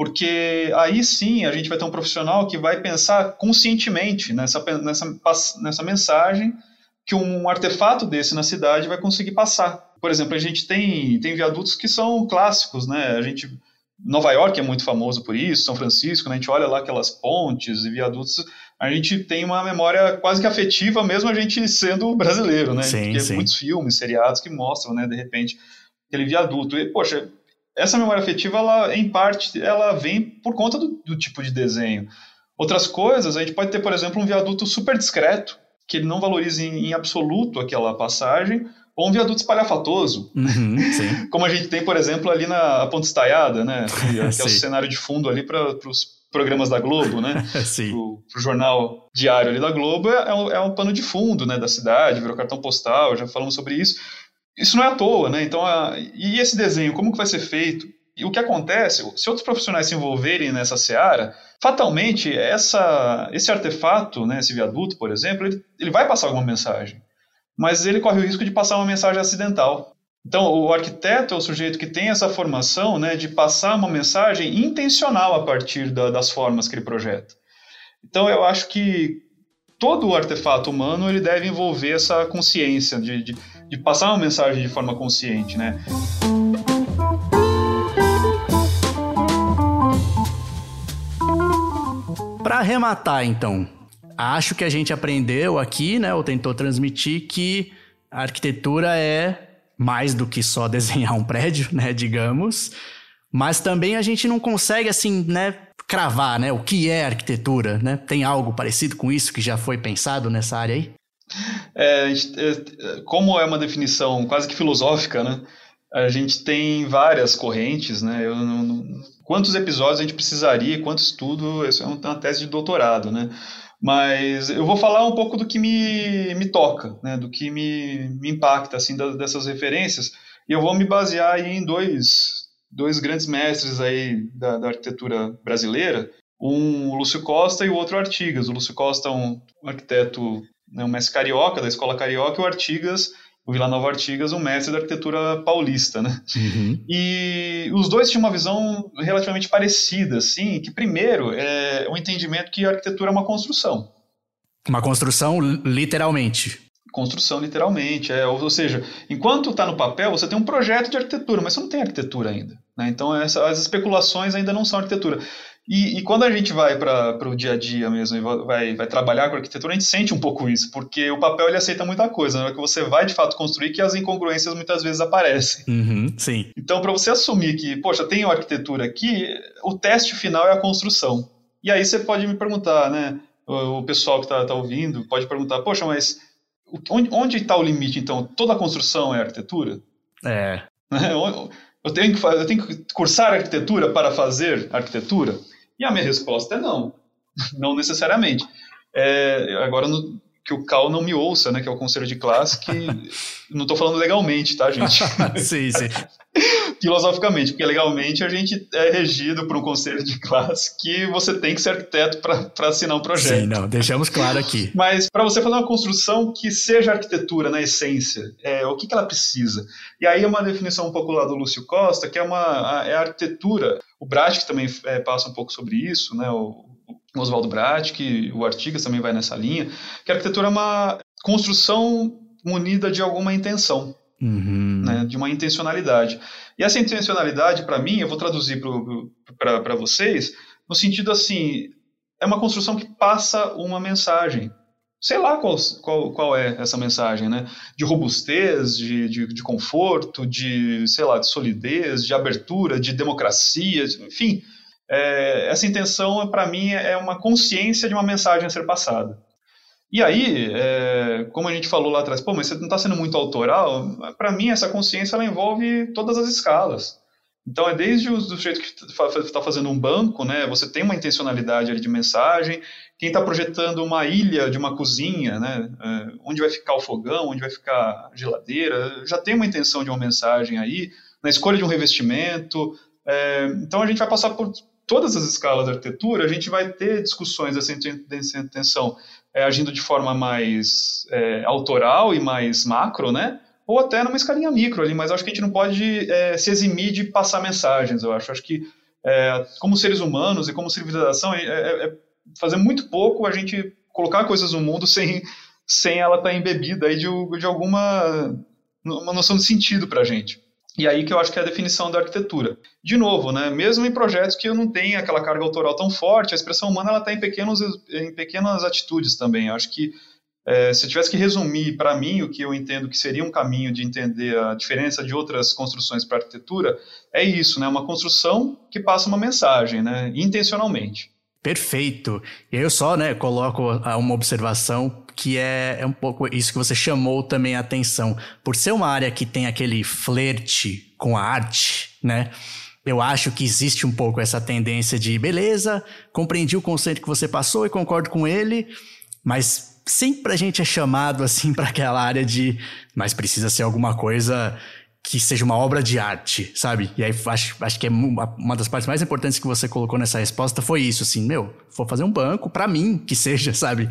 porque aí sim a gente vai ter um profissional que vai pensar conscientemente nessa, nessa, nessa mensagem que um artefato desse na cidade vai conseguir passar. Por exemplo, a gente tem, tem viadutos que são clássicos, né? A gente Nova York é muito famoso por isso, São Francisco, né? a gente olha lá aquelas pontes e viadutos, a gente tem uma memória quase que afetiva, mesmo a gente sendo brasileiro, né? Sim, Porque sim. muitos filmes, seriados que mostram, né, de repente, aquele viaduto. E, poxa, essa memória afetiva, ela, em parte, ela vem por conta do, do tipo de desenho. Outras coisas, a gente pode ter, por exemplo, um viaduto super discreto, que ele não valoriza em, em absoluto aquela passagem, ou um viaduto espalhafatoso, uhum, [LAUGHS] como a gente tem, por exemplo, ali na Ponte Estaiada, né? [LAUGHS] que é o cenário de fundo ali para os programas da Globo, né? [LAUGHS] Sim. Pro, pro jornal diário ali da Globo, é, é, é um pano de fundo, né, da cidade, virou cartão postal, já falamos sobre isso. Isso não é à toa, né? Então, a, e esse desenho, como que vai ser feito? E o que acontece, se outros profissionais se envolverem nessa seara, fatalmente essa, esse artefato, né, esse viaduto, por exemplo, ele, ele vai passar alguma mensagem, mas ele corre o risco de passar uma mensagem acidental. Então, o arquiteto é o sujeito que tem essa formação né, de passar uma mensagem intencional a partir da, das formas que ele projeta. Então, eu acho que todo artefato humano ele deve envolver essa consciência de, de, de passar uma mensagem de forma consciente, né? Para arrematar, então, acho que a gente aprendeu aqui, né, ou tentou transmitir que a arquitetura é mais do que só [LAUGHS] desenhar um prédio, né, digamos. Mas também a gente não consegue assim, né, cravar, né, o que é arquitetura, né? Tem algo parecido com isso que já foi pensado nessa área aí? É, é, como é uma definição quase que filosófica, né? A gente tem várias correntes, né? Eu não, não, quantos episódios a gente precisaria, quanto estudo, isso é uma tese de doutorado, né? Mas eu vou falar um pouco do que me, me toca, né, do que me, me impacta assim, da, dessas referências. E eu vou me basear aí em dois, dois grandes mestres aí da, da arquitetura brasileira, um o Lúcio Costa e o outro Artigas. O Lúcio Costa é um arquiteto, né, um mestre carioca, da escola carioca, e o Artigas o Vila Nova Artigas, um mestre da arquitetura paulista, né? Uhum. E os dois tinham uma visão relativamente parecida, assim, que primeiro é o entendimento que a arquitetura é uma construção. Uma construção literalmente. Construção literalmente, é, ou seja, enquanto está no papel, você tem um projeto de arquitetura, mas você não tem arquitetura ainda. Né? Então, essa, as especulações ainda não são arquitetura. E, e, quando a gente vai para o dia a dia mesmo e vai, vai trabalhar com arquitetura, a gente sente um pouco isso, porque o papel ele aceita muita coisa. Na hora que você vai de fato construir, que as incongruências muitas vezes aparecem. Uhum, sim. Então, para você assumir que, poxa, tem arquitetura aqui, o teste final é a construção. E aí você pode me perguntar, né? O, pessoal que está tá ouvindo pode perguntar, poxa, mas onde está o limite? Então, toda a construção é arquitetura? É. [LAUGHS] Eu tenho, que, eu tenho que cursar arquitetura para fazer arquitetura? E a minha resposta é não, [LAUGHS] não necessariamente. É, agora, no, que o Cal não me ouça, né, que é o conselho de classe, que [LAUGHS] não estou falando legalmente, tá, gente? [LAUGHS] sim, sim. Filosoficamente, porque legalmente a gente é regido por um conselho de classe que você tem que ser arquiteto para assinar um projeto. Sim, não, deixamos claro aqui. Mas para você fazer uma construção que seja arquitetura na essência, é, o que, que ela precisa? E aí é uma definição um pouco lá do Lúcio Costa, que é uma é a arquitetura. O Bratic também é, passa um pouco sobre isso, né? O, o Oswaldo Bratic, o Artigas também vai nessa linha, que a arquitetura é uma construção munida de alguma intenção, uhum. né, de uma intencionalidade. E essa intencionalidade, para mim, eu vou traduzir para vocês, no sentido assim, é uma construção que passa uma mensagem. Sei lá qual, qual, qual é essa mensagem, né? De robustez, de, de, de conforto, de, sei lá, de solidez, de abertura, de democracia, enfim é, essa intenção, para mim, é uma consciência de uma mensagem a ser passada. E aí, é, como a gente falou lá atrás, pô, mas você não está sendo muito autoral? Para mim, essa consciência ela envolve todas as escalas. Então, é desde o do jeito que está fazendo um banco, né? Você tem uma intencionalidade de mensagem. Quem está projetando uma ilha de uma cozinha, né? É, onde vai ficar o fogão, onde vai ficar a geladeira, já tem uma intenção de uma mensagem aí. Na escolha de um revestimento. É, então, a gente vai passar por todas as escalas da arquitetura, a gente vai ter discussões dessa intenção é, agindo de forma mais é, autoral e mais macro, né? Ou até numa escalinha micro ali, mas acho que a gente não pode é, se eximir de passar mensagens, eu acho. Acho que, é, como seres humanos e como civilização, é, fazer muito pouco a gente colocar coisas no mundo sem, sem ela estar tá embebida aí de, de alguma uma noção de sentido para a gente. E aí que eu acho que é a definição da arquitetura. De novo, né, mesmo em projetos que eu não tenho aquela carga autoral tão forte, a expressão humana está em, em pequenas atitudes também. Eu acho que é, se eu tivesse que resumir para mim o que eu entendo que seria um caminho de entender a diferença de outras construções para arquitetura, é isso, né, uma construção que passa uma mensagem, né, intencionalmente. Perfeito. E aí eu só, né, coloco uma observação que é, é um pouco isso que você chamou também a atenção. Por ser uma área que tem aquele flerte com a arte, né? Eu acho que existe um pouco essa tendência de, beleza, compreendi o conceito que você passou e concordo com ele, mas sempre a gente é chamado assim [LAUGHS] para aquela área de, mas precisa ser alguma coisa que seja uma obra de arte, sabe? E aí acho, acho que é uma das partes mais importantes que você colocou nessa resposta foi isso, assim, meu, vou fazer um banco para mim que seja, [LAUGHS] sabe?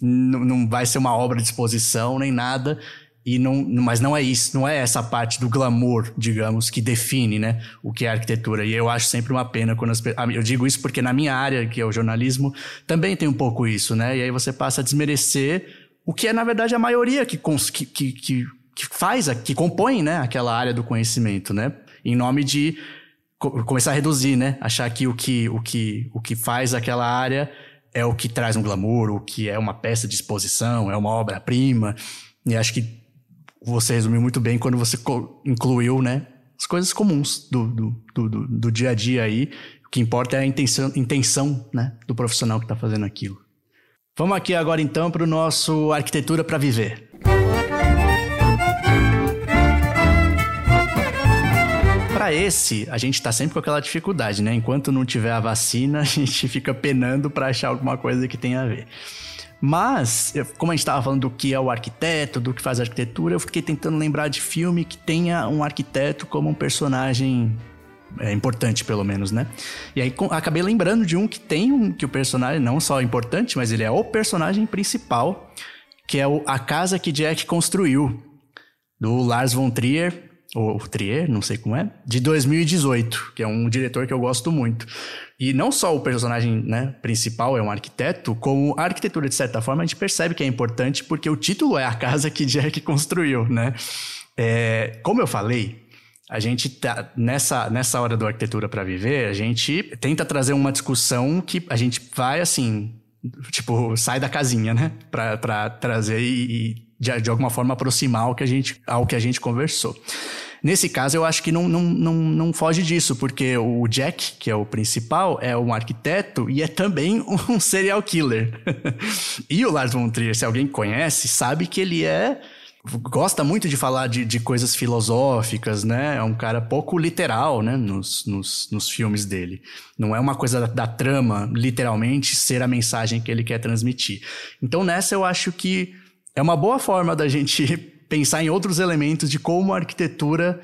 Não, não vai ser uma obra de exposição nem nada. E não, mas não é isso, não é essa parte do glamour, digamos, que define, né, o que é arquitetura. E eu acho sempre uma pena quando as eu digo isso porque na minha área, que é o jornalismo, também tem um pouco isso, né? E aí você passa a desmerecer o que é na verdade a maioria que, que, que, que faz, que compõe, né, aquela área do conhecimento, né? Em nome de começar a reduzir, né? Achar que o que, o que, o que faz aquela área é o que traz um glamour, o que é uma peça de exposição, é uma obra-prima. E acho que você resumiu muito bem quando você incluiu, né? As coisas comuns do, do, do, do dia a dia aí. O que importa é a intenção, intenção né, do profissional que está fazendo aquilo. Vamos aqui agora então para o nosso Arquitetura para Viver. Para esse, a gente tá sempre com aquela dificuldade, né? Enquanto não tiver a vacina, [LAUGHS] a gente fica penando para achar alguma coisa que tenha a ver. Mas, como a gente estava falando do que é o arquiteto, do que faz arquitetura, eu fiquei tentando lembrar de filme que tenha um arquiteto como um personagem é, importante, pelo menos, né? E aí acabei lembrando de um que tem um que o personagem não só é importante, mas ele é o personagem principal, que é o A Casa que Jack Construiu, do Lars von Trier, ou Trier, não sei como é, de 2018, que é um diretor que eu gosto muito. E não só o personagem né, principal é um arquiteto, como a arquitetura, de certa forma, a gente percebe que é importante porque o título é a casa que Jack [LAUGHS] construiu, né? É, como eu falei, a gente tá nessa, nessa hora do arquitetura para viver, a gente tenta trazer uma discussão que a gente vai assim, tipo, sai da casinha, né? Para trazer e, e de, de alguma forma aproximar ao que a gente, ao que a gente conversou. Nesse caso, eu acho que não, não, não, não foge disso, porque o Jack, que é o principal, é um arquiteto e é também [LAUGHS] um serial killer. e o Lars von Trier, se alguém conhece, sabe que ele é gosta muito de falar de, de coisas filosóficas, né? É um cara pouco literal, né? Nos, nos, nos filmes dele. Não é uma coisa da, da, trama, literalmente, ser a mensagem que ele quer transmitir. Então, nessa eu acho que é uma boa forma da gente [LAUGHS] pensar em outros elementos de como a arquitetura,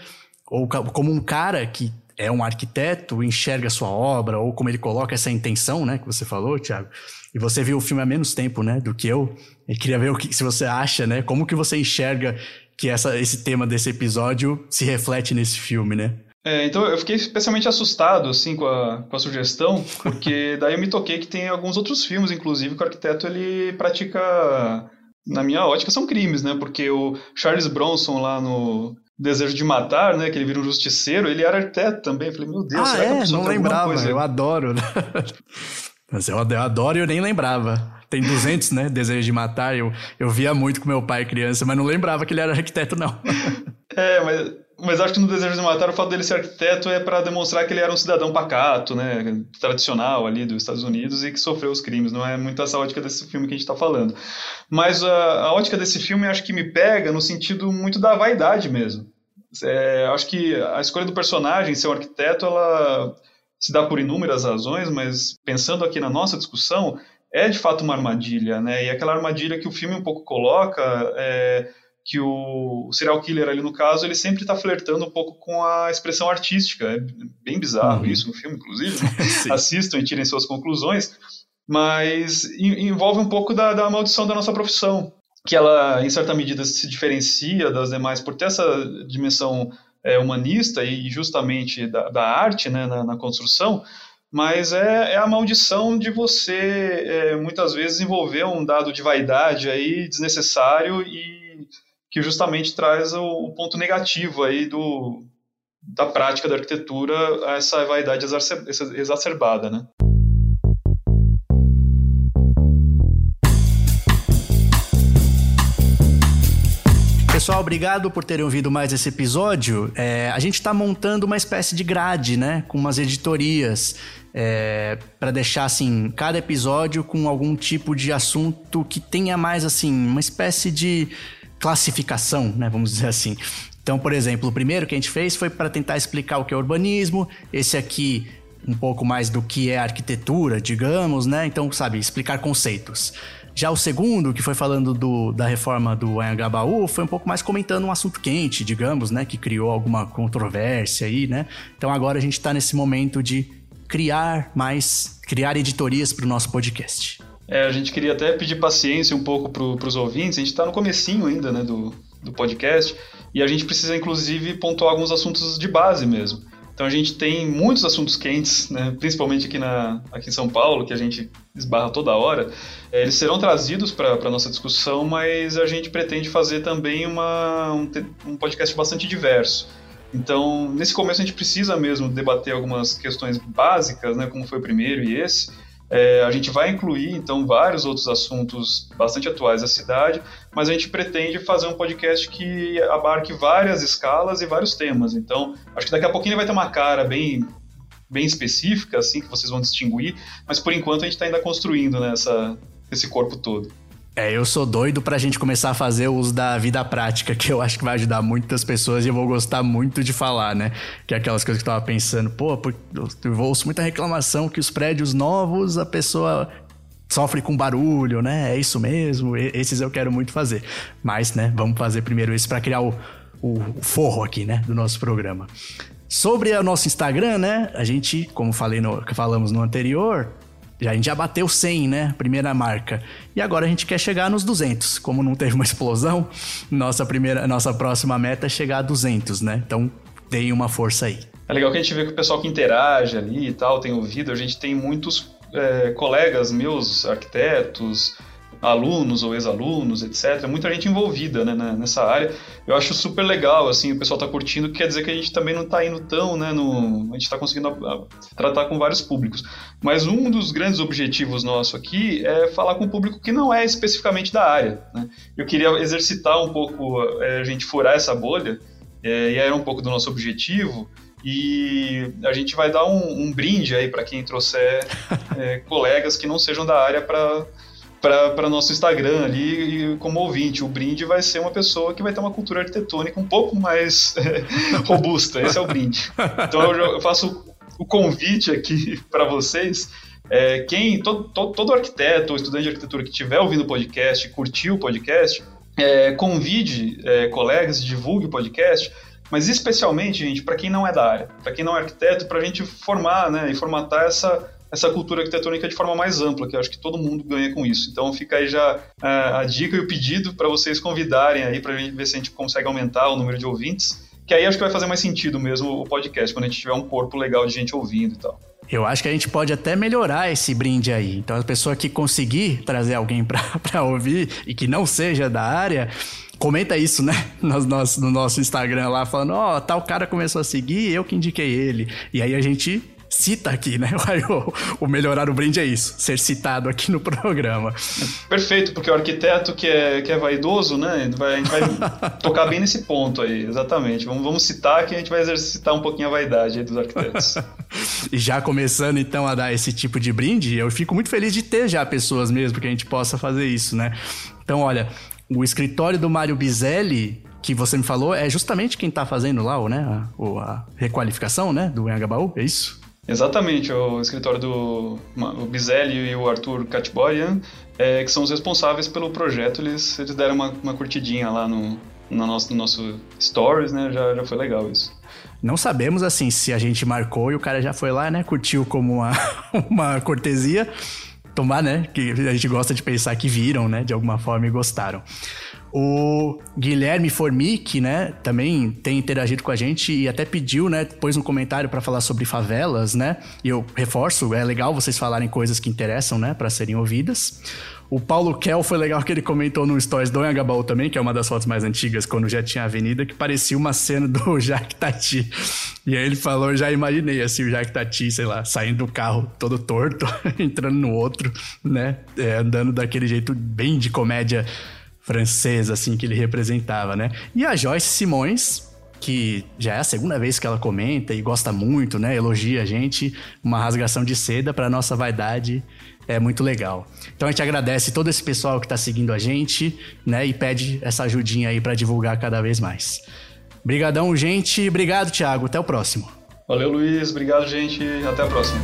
ou como um cara que é um arquiteto enxerga a sua obra, ou como ele coloca essa intenção, né, que você falou, Thiago. E você viu o filme há menos tempo, né, do que eu. E queria ver o que se você acha, né, como que você enxerga que essa, esse tema desse episódio se reflete nesse filme, né? É, então eu fiquei especialmente assustado assim com a, com a sugestão, porque [LAUGHS] daí eu me toquei que tem alguns outros filmes, inclusive, que o arquiteto ele pratica na minha ótica, são crimes, né? Porque o Charles Bronson lá no Desejo de Matar, né? Que ele vira um justiceiro, ele era arquiteto também. Eu falei, meu Deus, ah, será é? que a pessoa Não lembrava, eu adoro. [LAUGHS] Mas eu, eu adoro e eu nem lembrava. Tem 200, né? Desejo de Matar. Eu, eu via muito com meu pai criança, mas não lembrava que ele era arquiteto, não. É, mas mas acho que no Desejo de Matar o fato dele ser arquiteto é para demonstrar que ele era um cidadão pacato, né, tradicional ali dos Estados Unidos e que sofreu os crimes. Não é muito essa ótica desse filme que a gente está falando. Mas a, a, ótica desse filme acho que me pega no sentido muito da vaidade mesmo. É, acho que a escolha do personagem ser um arquiteto, ela se dá por inúmeras razões, mas pensando aqui na nossa discussão, é de fato uma armadilha, né? E aquela armadilha que o filme um pouco coloca é, que o, serial killer ali no caso, ele sempre está flertando um pouco com a expressão artística. É bem bizarro uhum. isso no filme, inclusive. [LAUGHS] Assistam e tirem suas conclusões. Mas envolve um pouco da, da maldição da nossa profissão, que ela, em certa medida, se diferencia das demais por ter essa dimensão é, humanista e justamente da, da arte né, na, na construção, mas é, é, a maldição de você é, muitas vezes envolver um dado de vaidade aí desnecessário e que justamente traz o, o ponto negativo aí do, da prática da arquitetura essa vaidade exacerbada, né? pessoal, obrigado por terem ouvido mais esse episódio. É, a gente está montando uma espécie de grade, né? Com umas editorias. É, para deixar assim cada episódio com algum tipo de assunto que tenha mais assim uma espécie de classificação, né? Vamos dizer assim. Então, por exemplo, o primeiro que a gente fez foi para tentar explicar o que é urbanismo. Esse aqui um pouco mais do que é arquitetura, digamos, né? Então, sabe, explicar conceitos. Já o segundo, que foi falando do, da reforma do Anhangabaú, foi um pouco mais comentando um assunto quente, digamos, né? Que criou alguma controvérsia aí, né? Então agora a gente está nesse momento de criar mais, criar editorias para o nosso podcast. É, a gente queria até pedir paciência um pouco para os ouvintes, a gente está no comecinho ainda, né, do, do podcast, e a gente precisa, inclusive, pontuar alguns assuntos de base mesmo. Então a gente tem muitos assuntos quentes, né? principalmente aqui, na, aqui em São Paulo, que a gente esbarra toda hora. É, eles serão trazidos para a nossa discussão, mas a gente pretende fazer também uma, um, um podcast bastante diverso. Então, nesse começo a gente precisa mesmo debater algumas questões básicas, né, como foi o primeiro e esse, é, a gente vai incluir, então, vários outros assuntos bastante atuais da cidade, mas a gente pretende fazer um podcast que abarque várias escalas e vários temas. Então, acho que daqui a pouquinho ele vai ter uma cara bem, bem específica, assim, que vocês vão distinguir, mas por enquanto a gente está ainda construindo né, esse corpo todo. É, eu sou doido pra gente começar a fazer os da vida prática, que eu acho que vai ajudar muitas pessoas e eu vou gostar muito de falar, né? Que é aquelas coisas que eu tava pensando, pô, eu ouço muita reclamação que os prédios novos a pessoa sofre com barulho, né? É isso mesmo, esses eu quero muito fazer. Mas, né, vamos fazer primeiro esse para criar o, o, o forro aqui, né, do nosso programa. Sobre o nosso Instagram, né? A gente, como falei no, falamos no anterior, a gente já bateu 100, né? Primeira marca. E agora a gente quer chegar nos 200. Como não teve uma explosão, nossa primeira, nossa próxima meta é chegar a 200, né? Então, deem uma força aí. É legal que a gente vê que o pessoal que interage ali e tal, tem ouvido, a gente tem muitos é, colegas meus, arquitetos, alunos ou ex-alunos, etc. Muita gente envolvida né, nessa área. Eu acho super legal, assim, o pessoal está curtindo, quer dizer que a gente também não está indo tão, né, no, a gente está conseguindo tratar com vários públicos. Mas um dos grandes objetivos nosso aqui é falar com um público que não é especificamente da área. Né? Eu queria exercitar um pouco, é, a gente furar essa bolha, é, e era um pouco do nosso objetivo, e a gente vai dar um, um brinde aí para quem trouxer é, colegas que não sejam da área para para nosso Instagram ali como ouvinte. O brinde vai ser uma pessoa que vai ter uma cultura arquitetônica um pouco mais [LAUGHS] robusta. Esse é o brinde. Então eu, eu faço o convite aqui [LAUGHS] para vocês. É, quem todo, todo, todo, arquiteto ou estudante de arquitetura que estiver ouvindo o podcast, curtiu o podcast, é, convide é, colegas, divulgue o podcast, mas especialmente, gente, para quem não é da área, para quem não é arquiteto, para a gente formar né, e formatar essa essa cultura arquitetônica de forma mais ampla, que eu acho que todo mundo ganha com isso. Então fica aí já a, é, a dica e o pedido para vocês convidarem aí para ver se a gente consegue aumentar o número de ouvintes, que aí acho que vai fazer mais sentido mesmo o podcast, quando a gente tiver um corpo legal de gente ouvindo e tal. Eu acho que a gente pode até melhorar esse brinde aí. Então, a pessoa que conseguir trazer alguém para [LAUGHS] ouvir e que não seja da área, comenta isso, né? No nosso, no nosso Instagram lá, falando: Ó, oh, tal cara começou a seguir, eu que indiquei ele. E aí a gente cita aqui, né? [LAUGHS] O, o, melhorar o brinde é isso, ser citado aqui no programa. Perfeito, porque o arquiteto que é, que é vaidoso, né? A gente vai, a gente vai [LAUGHS] tocar bem nesse ponto aí, exatamente. Vamos, vamos citar que a gente vai exercitar um pouquinho a vaidade dos arquitetos. [LAUGHS] e já começando então a dar esse tipo de brinde, eu fico muito feliz de ter já pessoas mesmo que a gente possa fazer isso, né? Então, olha, o escritório do Mário Bizelli que você me falou é justamente quem está fazendo lá, né, a, a requalificação, né, do Engabaú, é isso? Exatamente, o escritório do o Bizelli e o Arthur Catboyan, é, que são os responsáveis pelo projeto, eles, eles deram uma, uma curtidinha lá no, no, nosso, no nosso Stories, né? Já, já foi legal isso. Não sabemos, assim, se a gente marcou e o cara já foi lá, né? Curtiu como uma, [LAUGHS] uma cortesia. Tomar, né? Que a gente gosta de pensar que viram, né? De alguma forma e gostaram. O Guilherme Formic, né, também tem interagido com a gente e até pediu, né, pôs um comentário para falar sobre favelas, né? E eu reforço, é legal vocês falarem coisas que interessam, né, para serem ouvidas. O Paulo Kel foi legal que ele comentou no Stories do Anhangabaú também, que é uma das fotos mais antigas, quando já tinha avenida, que parecia uma cena do [LAUGHS] Jacques Tati. E aí ele falou, já imaginei assim, o Jacques Tati, sei lá, saindo do carro todo torto, [LAUGHS] entrando no outro, né? É, andando daquele jeito bem de comédia francesa, assim, que ele representava, né? E a Joyce Simões, que já é a segunda vez que ela comenta e gosta muito, né? Elogia a gente, uma rasgação de seda para nossa vaidade é muito legal. Então a gente agradece todo esse pessoal que está seguindo a gente, né? E pede essa ajudinha aí para divulgar cada vez mais. Obrigadão, gente. Obrigado, Thiago. Até o próximo. Valeu, Luiz. Obrigado, gente. Até a próxima.